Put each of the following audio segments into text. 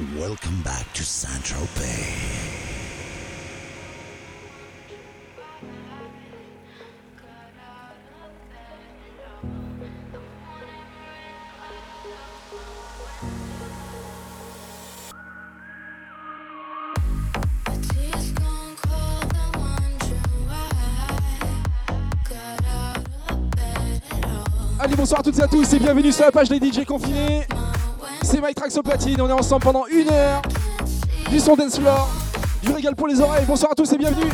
Welcome back to Saint Tropez. Allez, bonsoir à toutes et à tous et bienvenue sur la page des DJ confinés. C'est MyTrax au on est ensemble pendant une heure. Du son dancefloor, du régal pour les oreilles. Bonsoir à tous et bienvenue.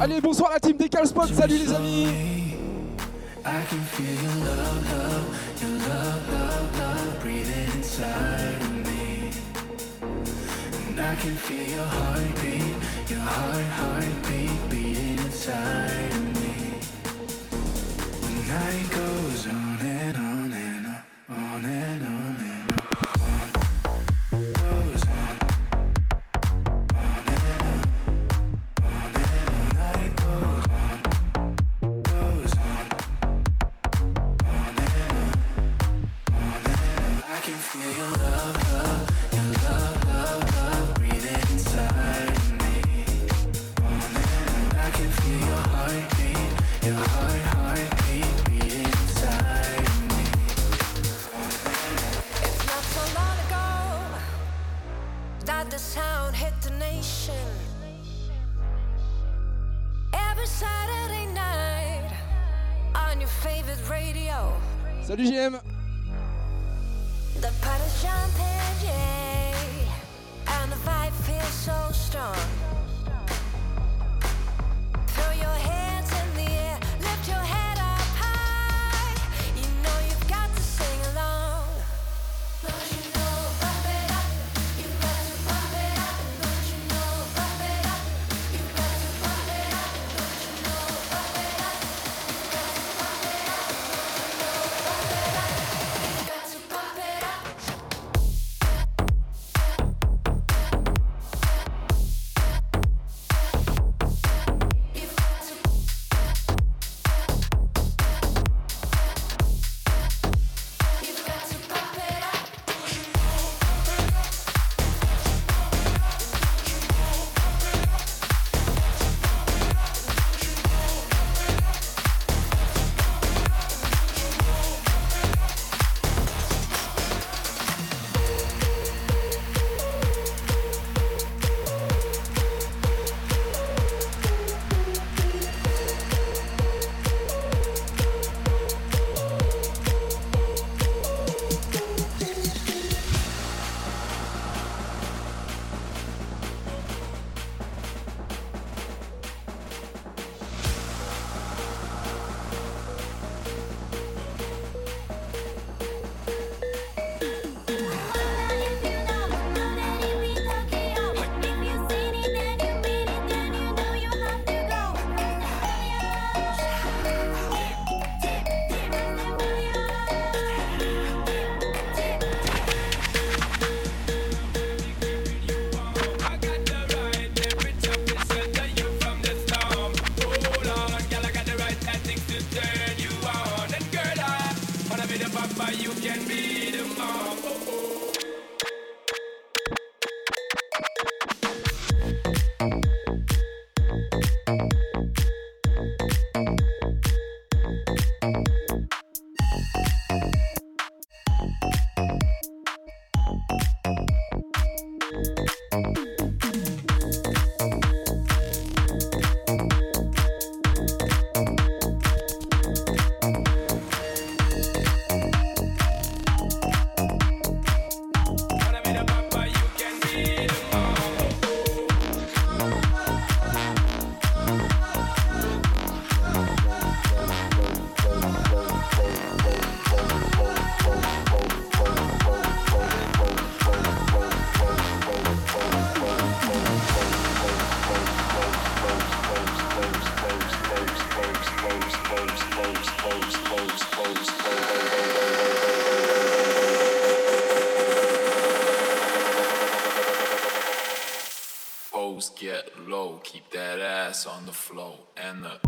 Allez, bonsoir la team des Spot, salut les amis. I can feel your heartbeat, your heart, heartbeat beating inside me keep that ass on the flow and the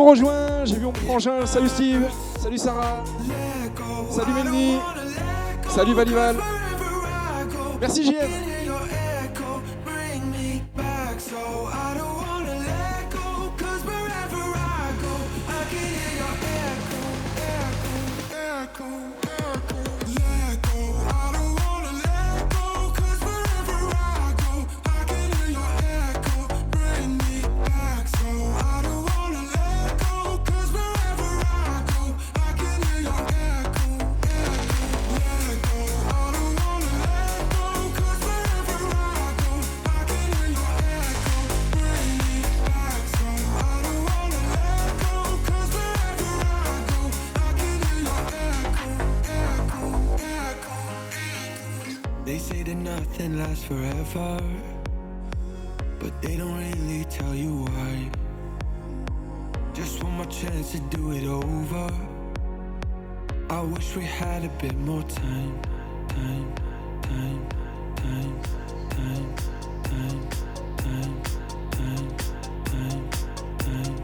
ont rejoints. J'ai vu mon frangin. Salut Steve. Salut Sarah. Salut Melny. Salut Valival. Merci JM. nothing lasts forever, but they don't really tell you why. Just one more chance to do it over. I wish we had a bit more time, time, time, time, time, time, time, time, time. time.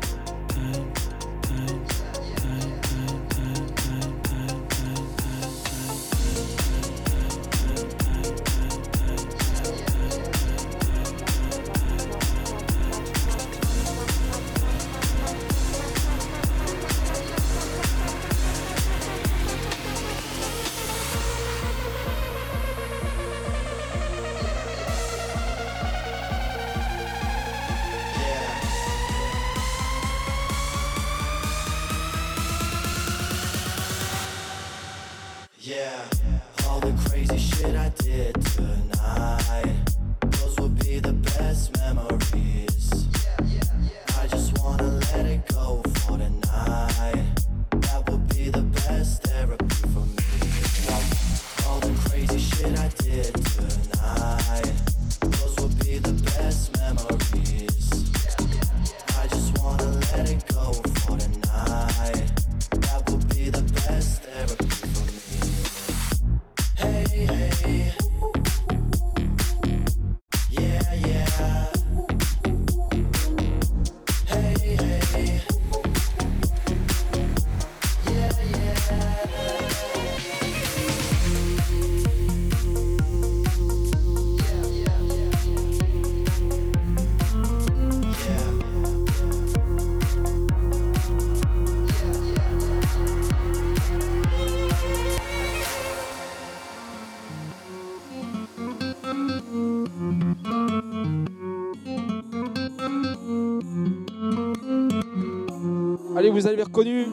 Allez, vous avez reconnu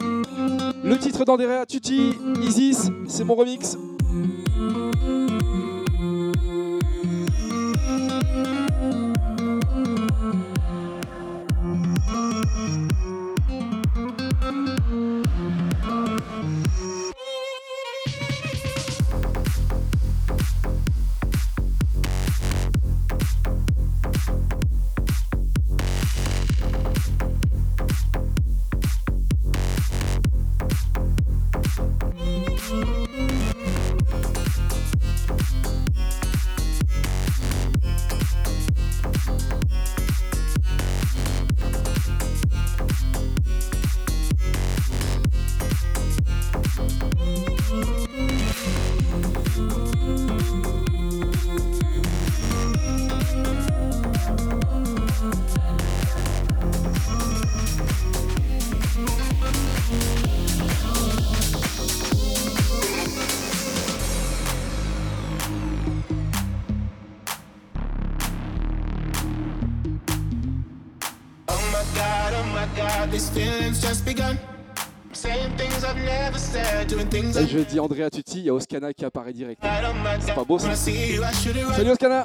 le titre d'Andrea Tutti, Isis, c'est mon remix. Andrea Tutti, il y a Oscana qui apparaît direct. C'est pas beau Salut Oscana.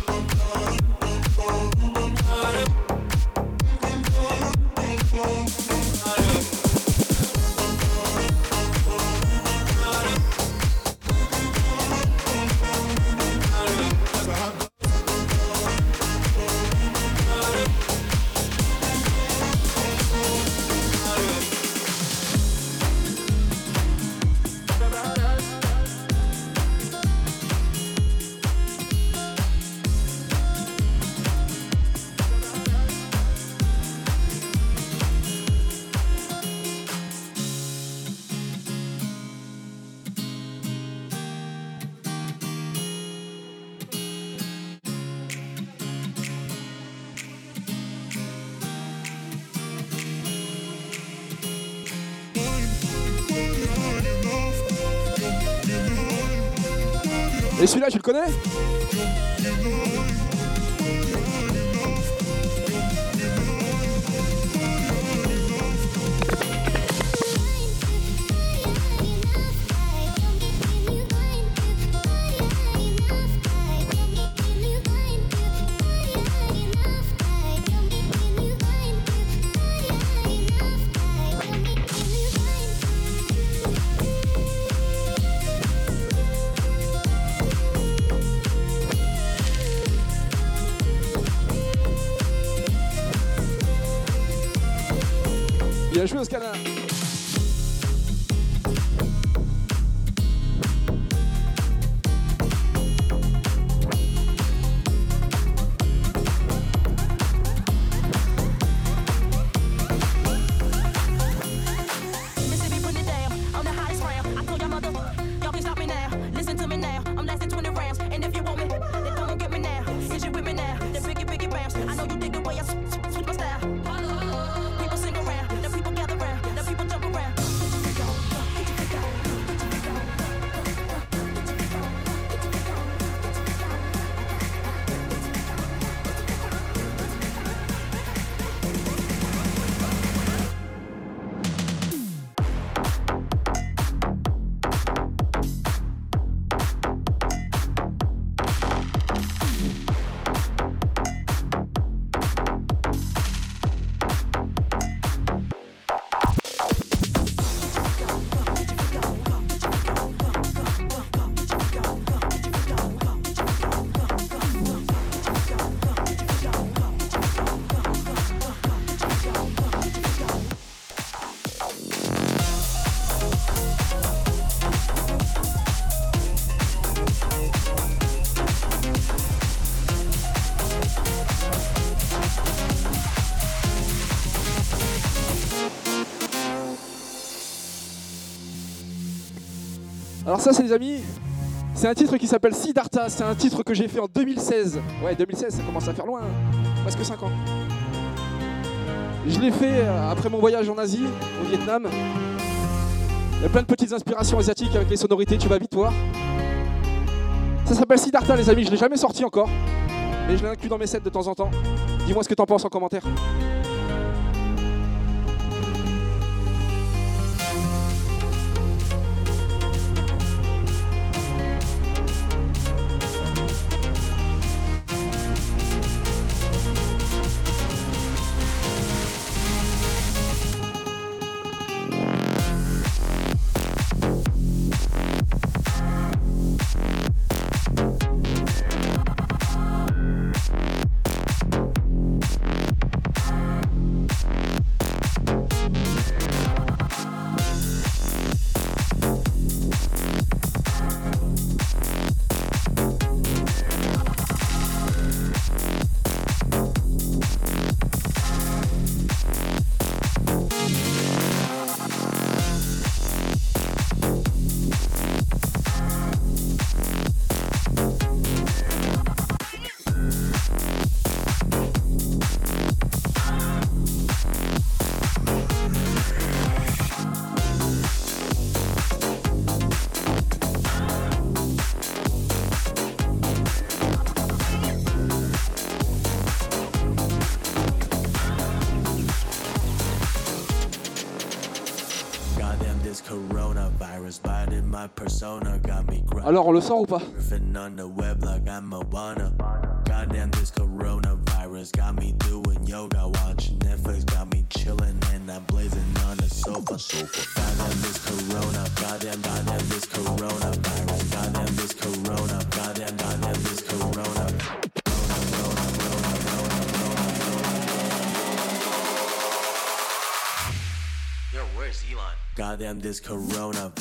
celui-là, tu le connais? Ça, c'est les amis, c'est un titre qui s'appelle Siddhartha. C'est un titre que j'ai fait en 2016. Ouais, 2016, ça commence à faire loin, hein. presque 5 ans. Je l'ai fait euh, après mon voyage en Asie, au Vietnam. Il y a plein de petites inspirations asiatiques avec les sonorités, tu vas vite voir. Ça s'appelle Siddhartha, les amis. Je l'ai jamais sorti encore, mais je l'ai inclus dans mes sets de temps en temps. Dis-moi ce que t'en penses en commentaire. Alors, on le sort ou pas Surfing on the web like I'm Moana. Goddamn, this coronavirus got me doing yoga, watching Netflix, got me chilling, and I'm blazing on the sofa. sofa. Goddamn, this corona, goddamn, goddamn, this coronavirus. Goddamn, this corona, goddamn, goddamn, this corona. Yo, where's Elon? Goddamn, this coronavirus.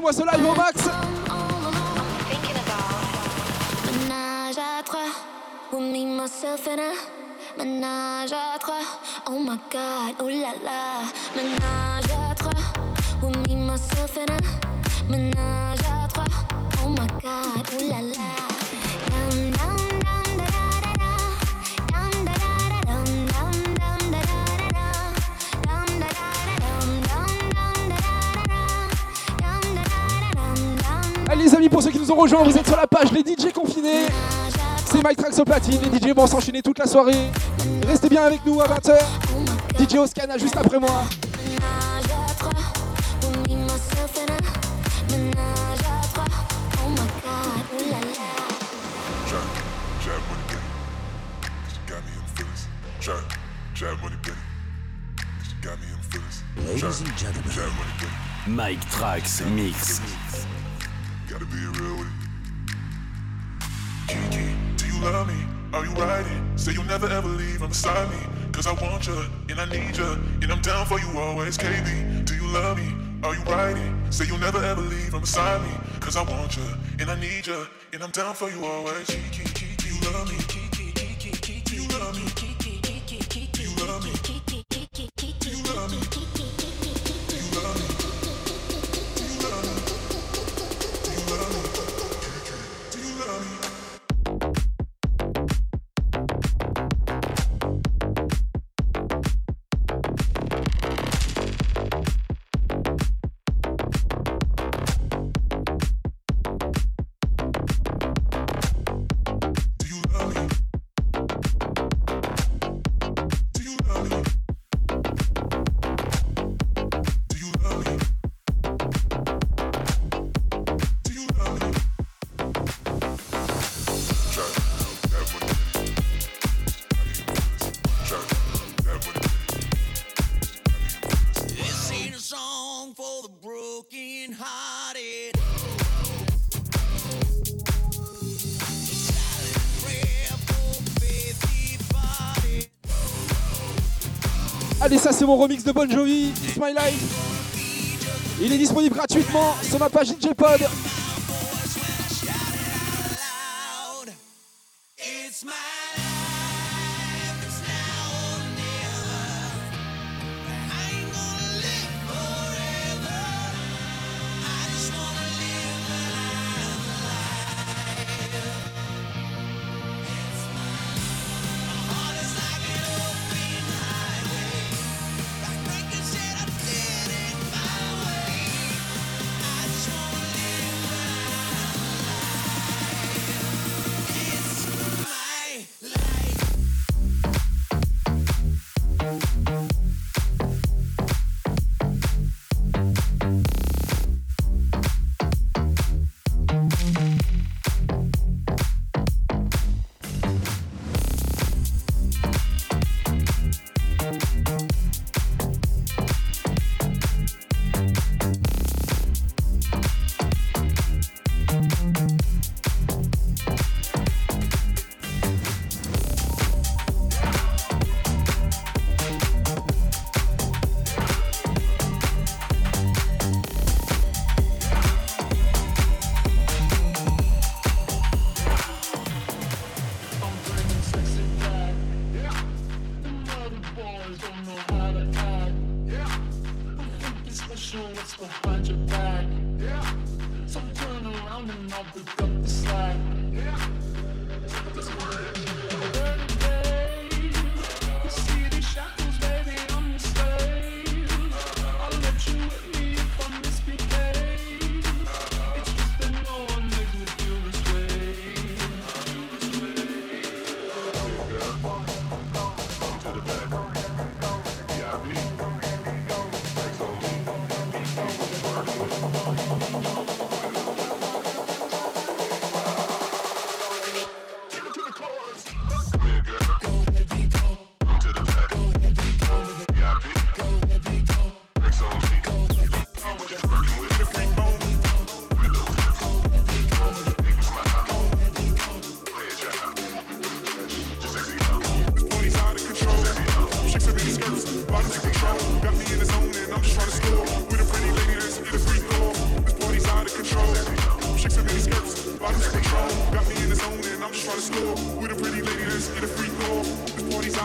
Partagez-moi ce live au max Menage à trois, oh my god, oh la la. Menage à trois, with me, myself and I. Menage à trois, oh my god, oh la la. vous êtes sur la page Les DJ Confinés. C'est Mike Trax au platine. Les DJ vont s'enchaîner toute la soirée. Restez bien avec nous à 20h. DJ Oscana juste après moi. Ladies and Mike Trax Mix. Gotta be real with it. Kiki, do you love me? Are you riding? Say you'll never ever leave, I'm beside me. Cause I want you, and I need you, and I'm down for you always, KB. Do you love me? Are you riding? Say you'll never ever leave, I'm beside me. Cause I want you, and I need you, and I'm down for you always. Kiki, Kiki, do you love me? Allez, ça c'est mon remix de Bon Jovi, My Life. Il est disponible gratuitement sur ma page DJ Pod.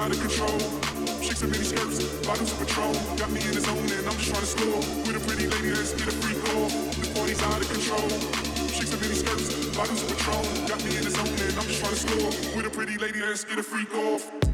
out of control. Shakes and mini skirts, bottoms of patrol. Got me in the zone and I'm just trying to score. With a pretty lady, let's get a free goal. The party's out of control. Shakes and mini skirts, bottoms of patrol. Got me in the zone and I'm just trying to score. With a pretty lady, let's get a free goal.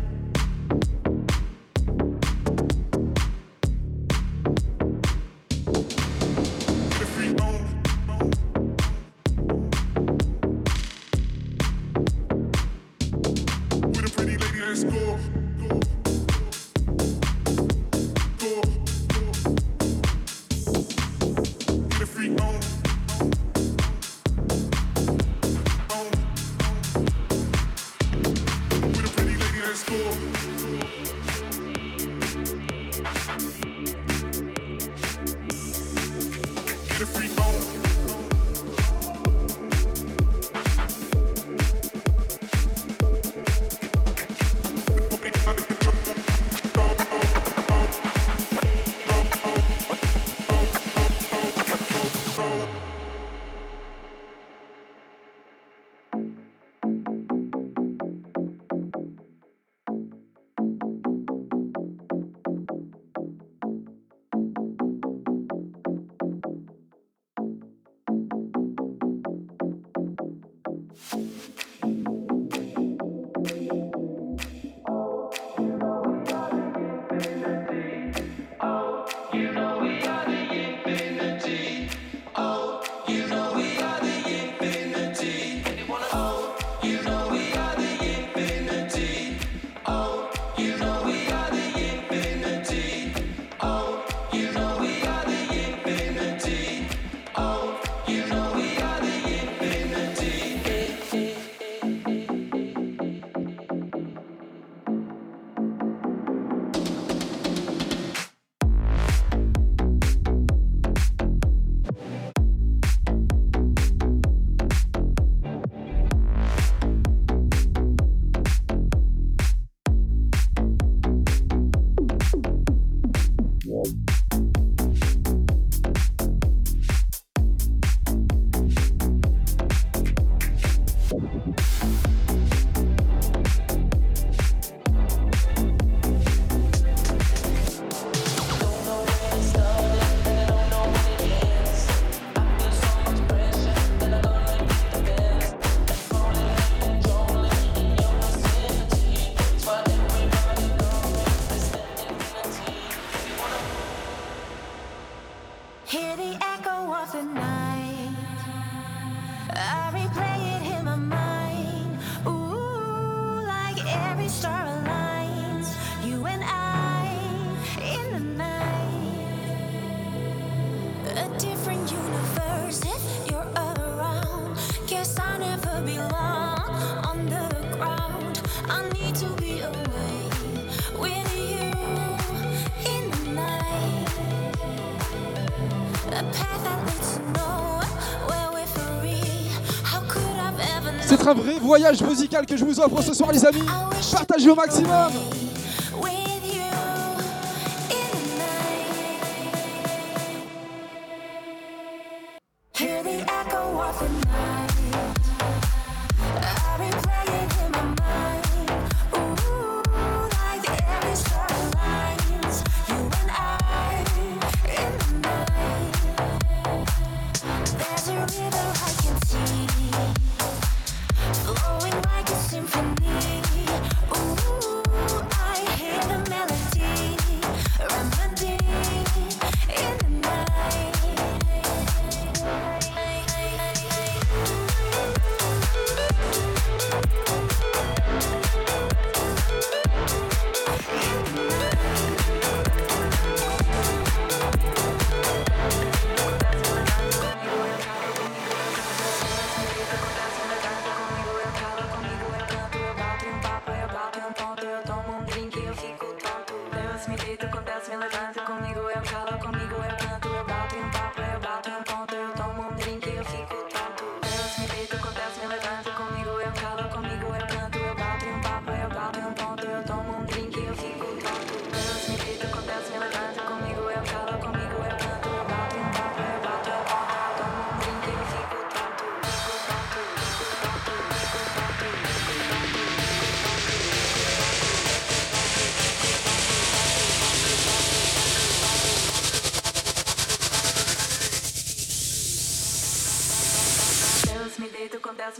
un vrai voyage musical que je vous offre ce soir les amis. Partagez au maximum.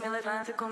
Me levante com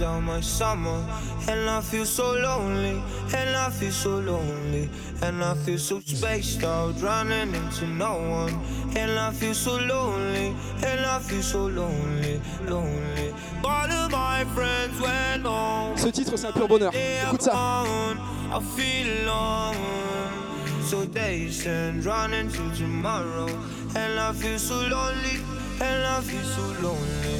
down my summer. And I feel so lonely, and I feel so lonely. And I feel so spaced out, running into no one. And I feel so lonely, and I feel so lonely, lonely. All of my friends went home. Ce titre, c'est un pur bonheur. Écoute ça. I feel alone. so patient, running to tomorrow. And I feel so lonely, and I feel so lonely.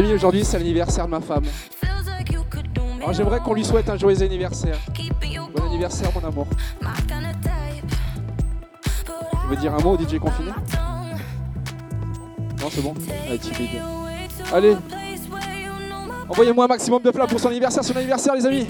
les amis, aujourd'hui c'est l'anniversaire de ma femme. Alors j'aimerais qu'on lui souhaite un joyeux anniversaire. Bon anniversaire mon amour. Tu veux dire un mot au DJ confiné Non c'est bon Allez. Allez Envoyez-moi un maximum de plats pour son anniversaire, son anniversaire les amis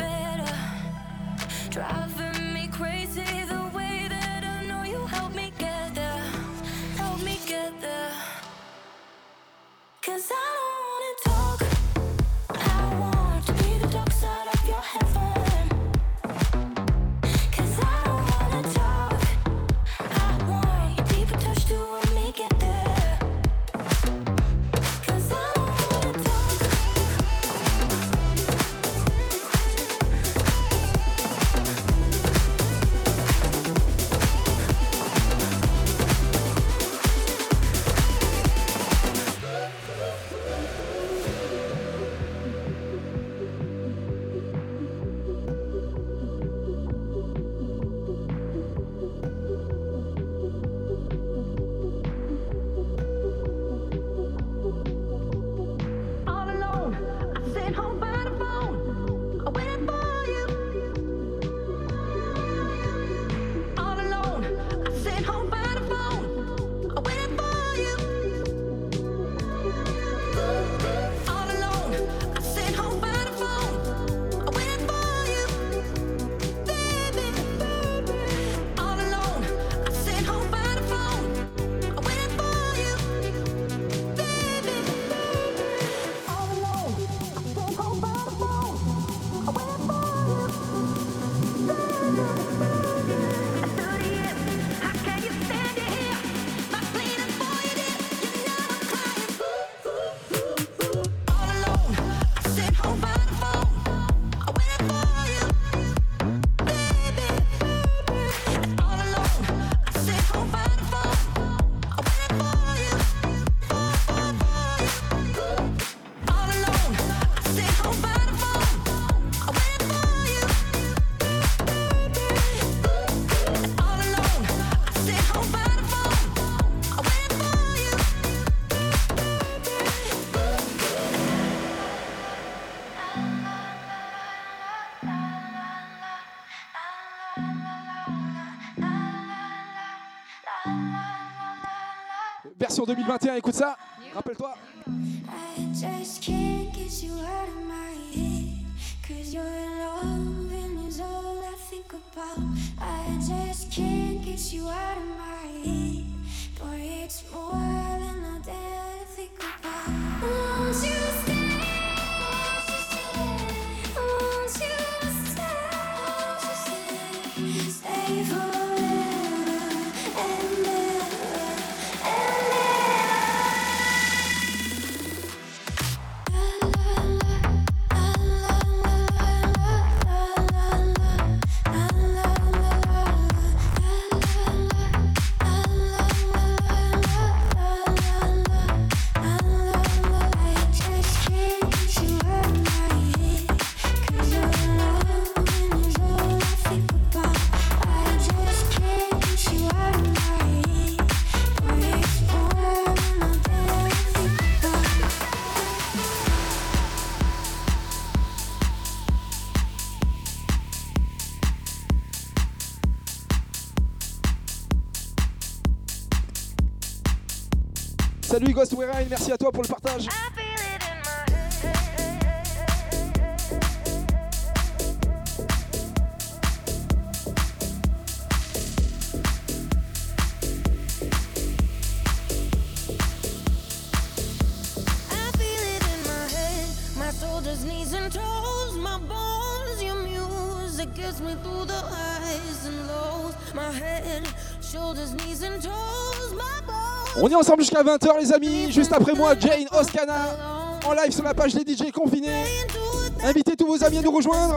2021. Écoute ça, rappelle-toi. Salut Ghost merci à toi pour le partage. ensemble jusqu'à 20h, les amis. Juste après moi, Jane Oscana en live sur la page des DJ confinés. Invitez tous vos amis à nous rejoindre.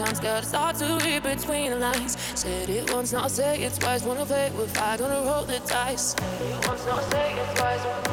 Sometimes gotta start to read between the lines. Said it once, not say it twice. Wanna play with fire, gonna roll the dice. Said it once, not say it twice.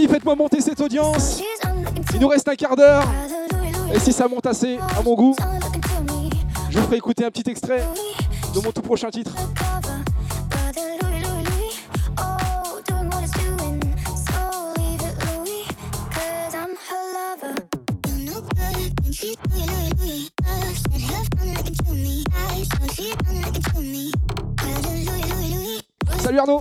faites-moi monter cette audience. Il nous reste un quart d'heure. Et si ça monte assez à mon goût, je vous ferai écouter un petit extrait de mon tout prochain titre. Salut Arnaud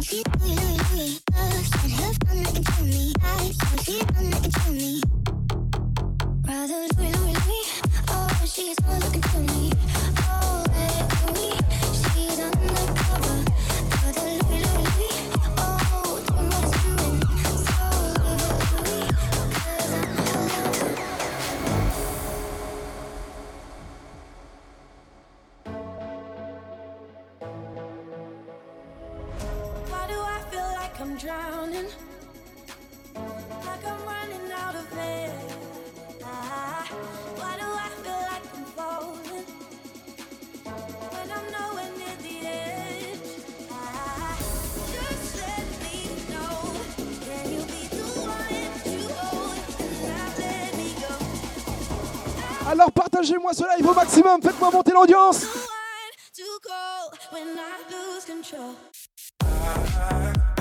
faites-moi monter l'ambiance. No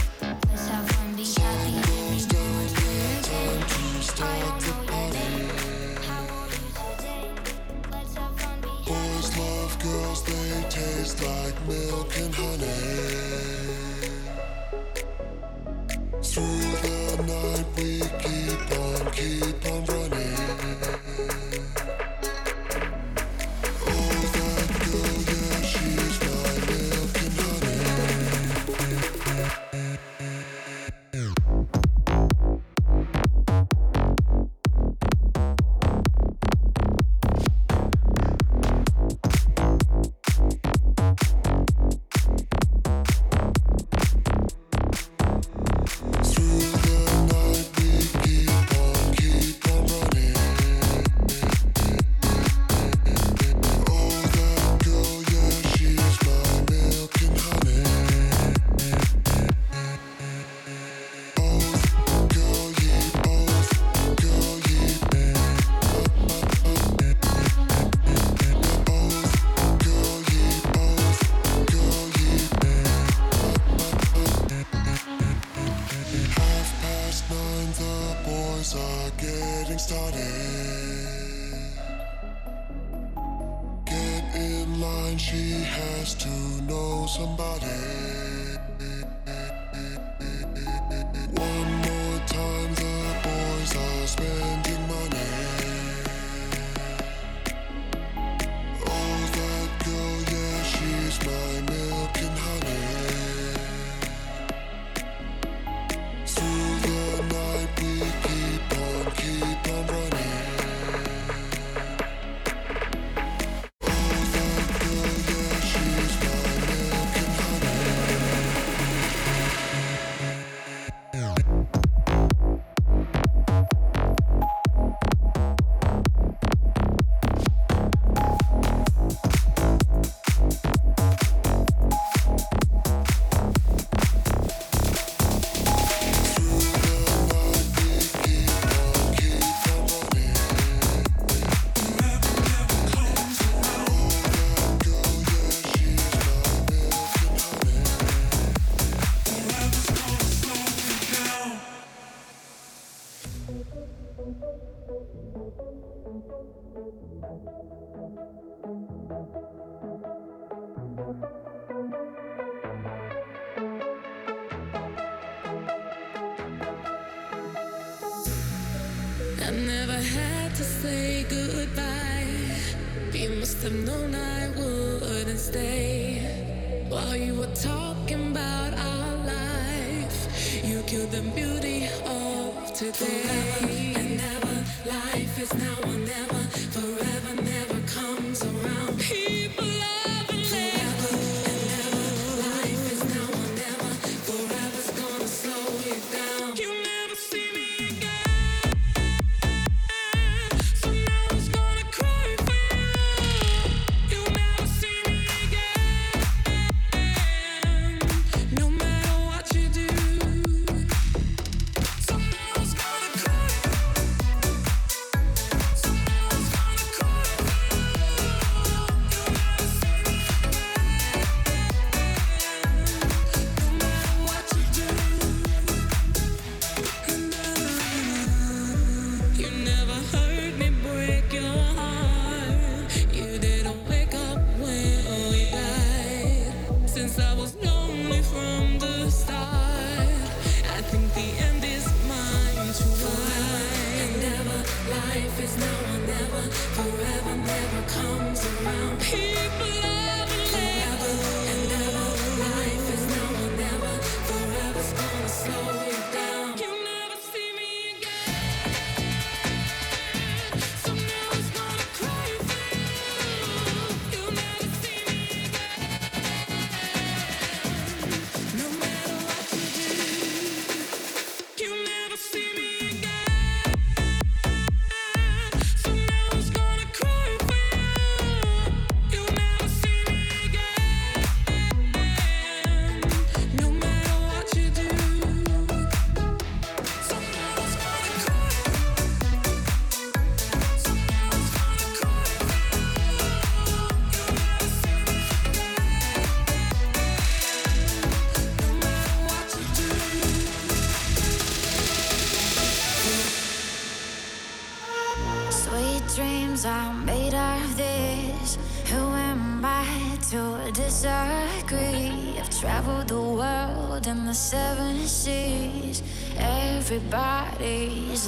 Forever never comes around. People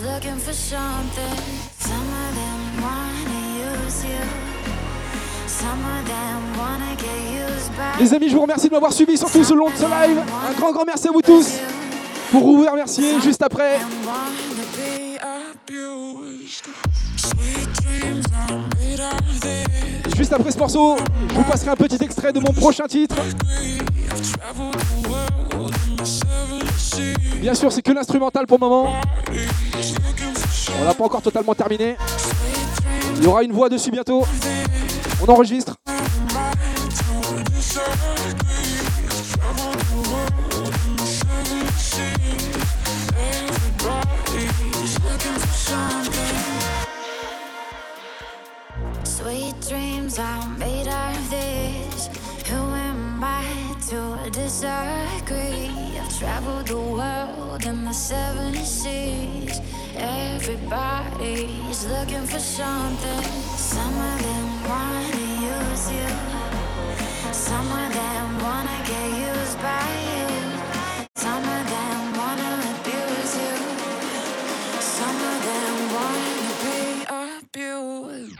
looking for something. Some of them wanna use you. Some of them wanna get used by Les amis, je vous remercie de m'avoir suivi surtout ce long de ce live. Un grand, grand merci à vous tous. Pour vous remercier juste après. Juste après ce morceau, je vous passerai un petit extrait de mon prochain titre. Bien sûr, c'est que l'instrumental pour le moment. On l'a pas encore totalement terminé. Il y aura une voix dessus bientôt. On enregistre. Sweet dreams are made of this. Who am I to disagree? I've traveled the world in the seven seas. Everybody's looking for something. Some of them wanna use you. Some of them wanna get used by you. Some of them wanna abuse you. Some of them wanna be abused.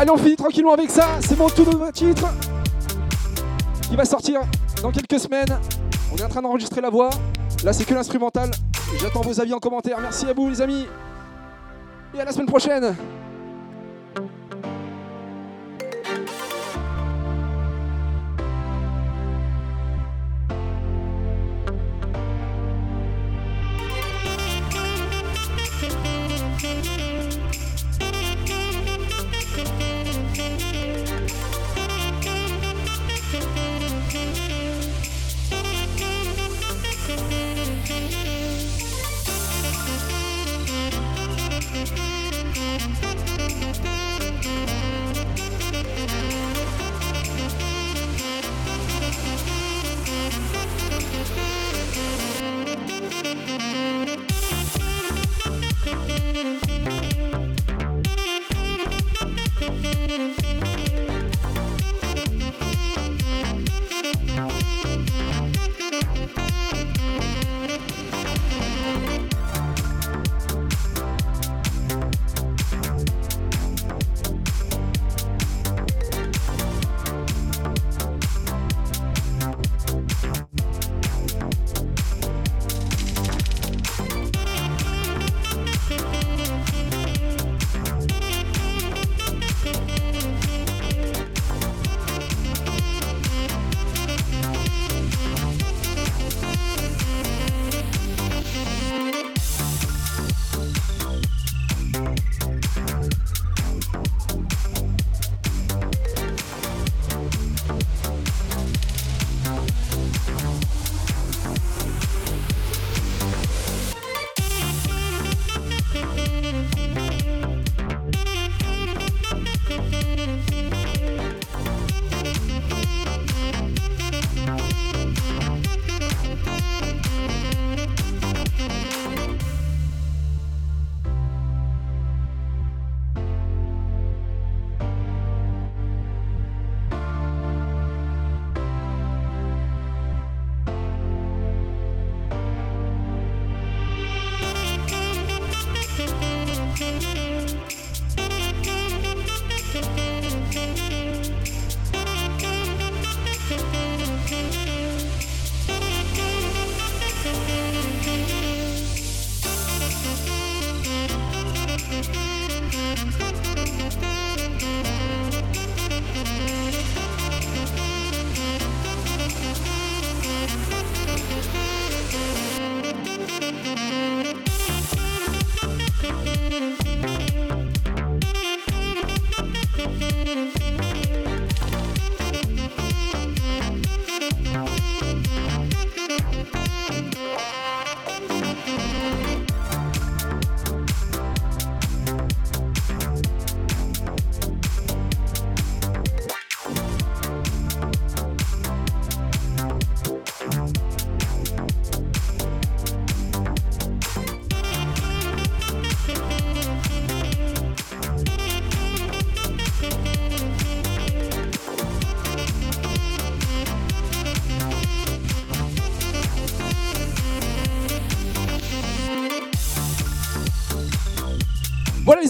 Allez, on finit tranquillement avec ça. C'est mon tout nouveau titre qui va sortir dans quelques semaines. On est en train d'enregistrer la voix. Là, c'est que l'instrumental. J'attends vos avis en commentaire. Merci à vous, les amis. Et à la semaine prochaine.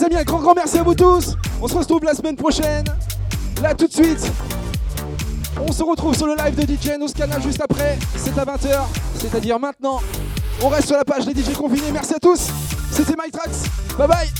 Les amis, un grand grand merci à vous tous. On se retrouve la semaine prochaine. Là tout de suite. On se retrouve sur le live de DJ Nouskana juste après. C'est à 20h, c'est-à-dire maintenant. On reste sur la page des DJ confinés. Merci à tous. C'était MyTrax. Bye bye.